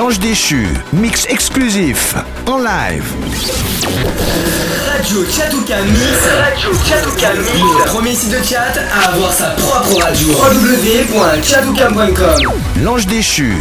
L'Ange déchu, mix exclusif, en live. Radio Chatouka Mix. Radio Mix. Le premier site de chat à avoir sa propre radio. www.chatouka.com. L'Ange déchu.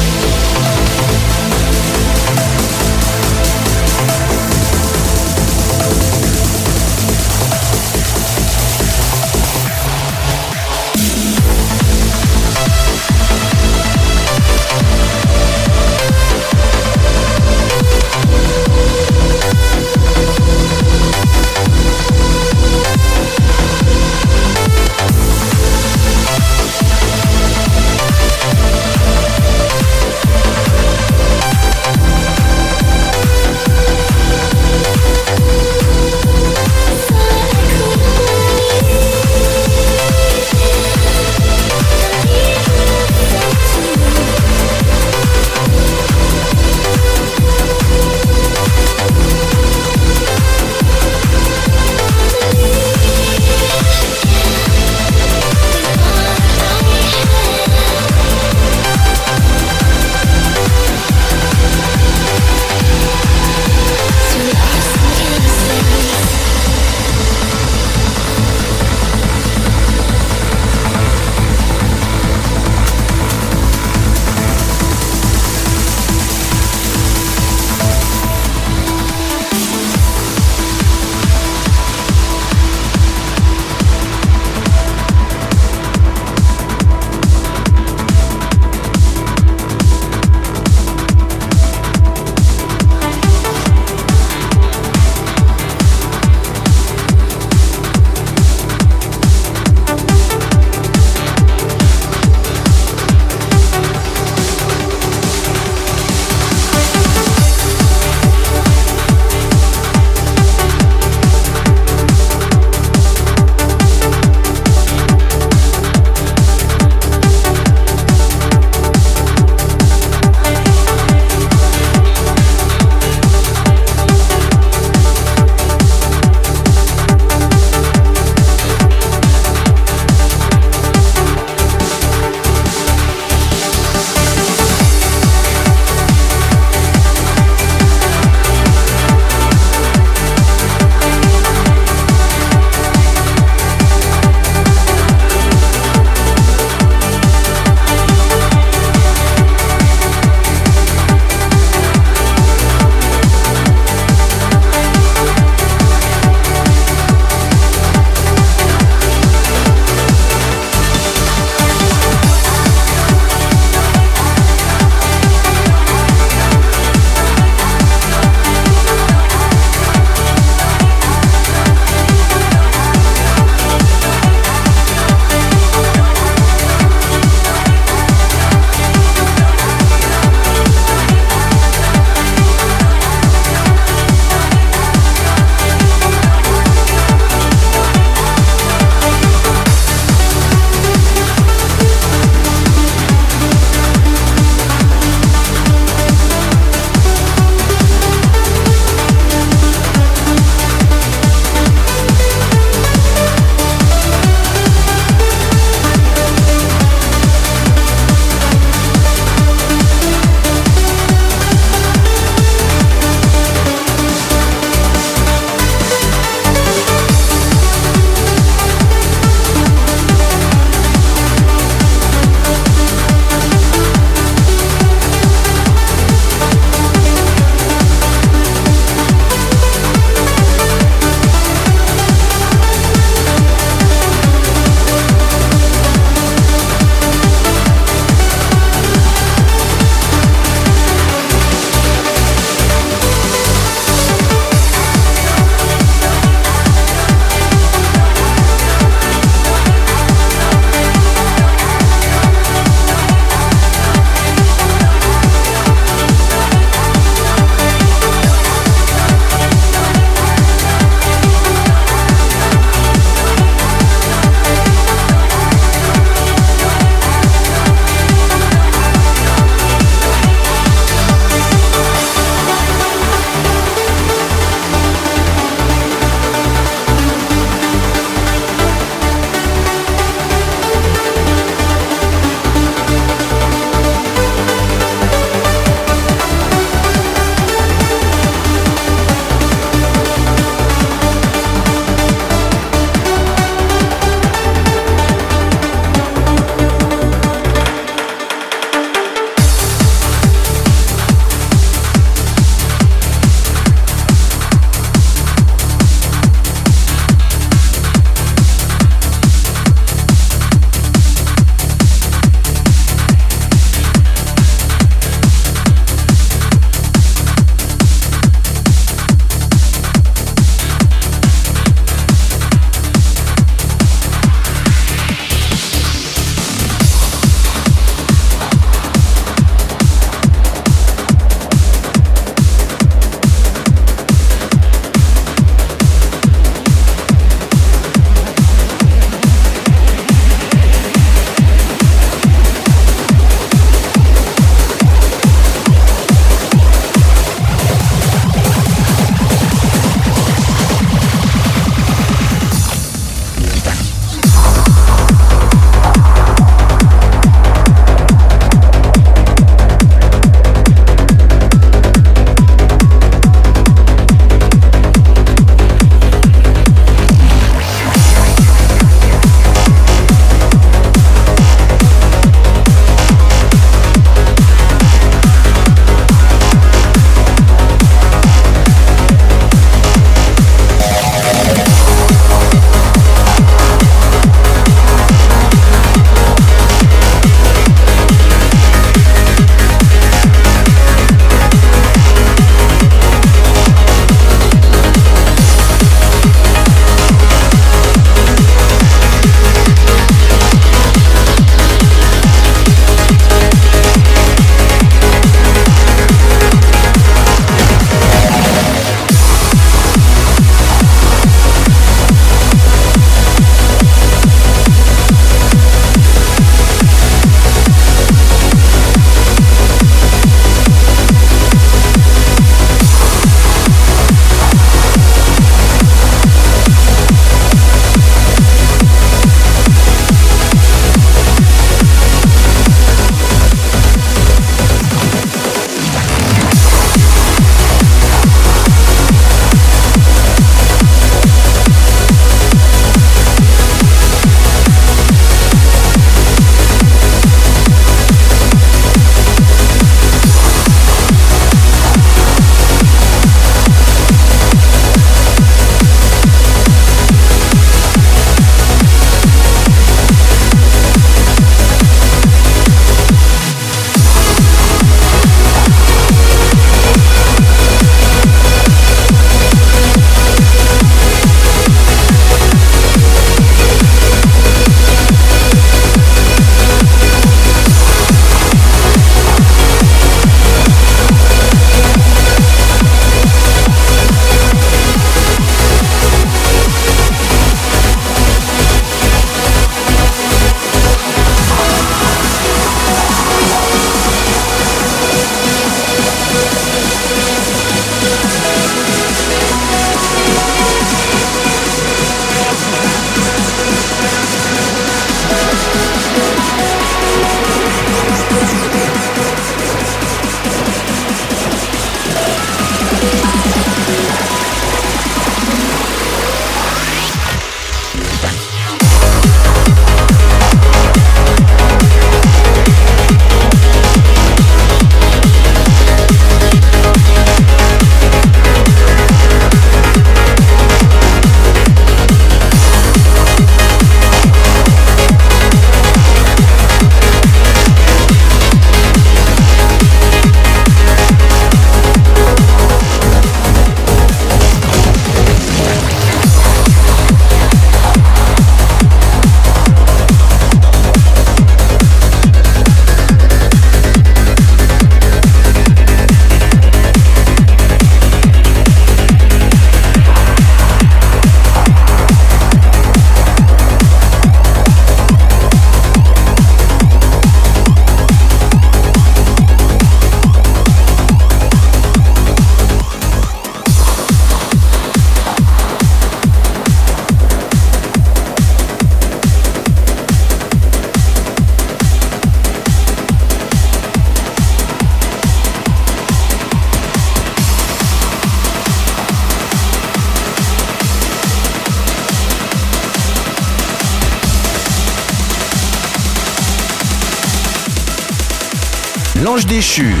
Déchu.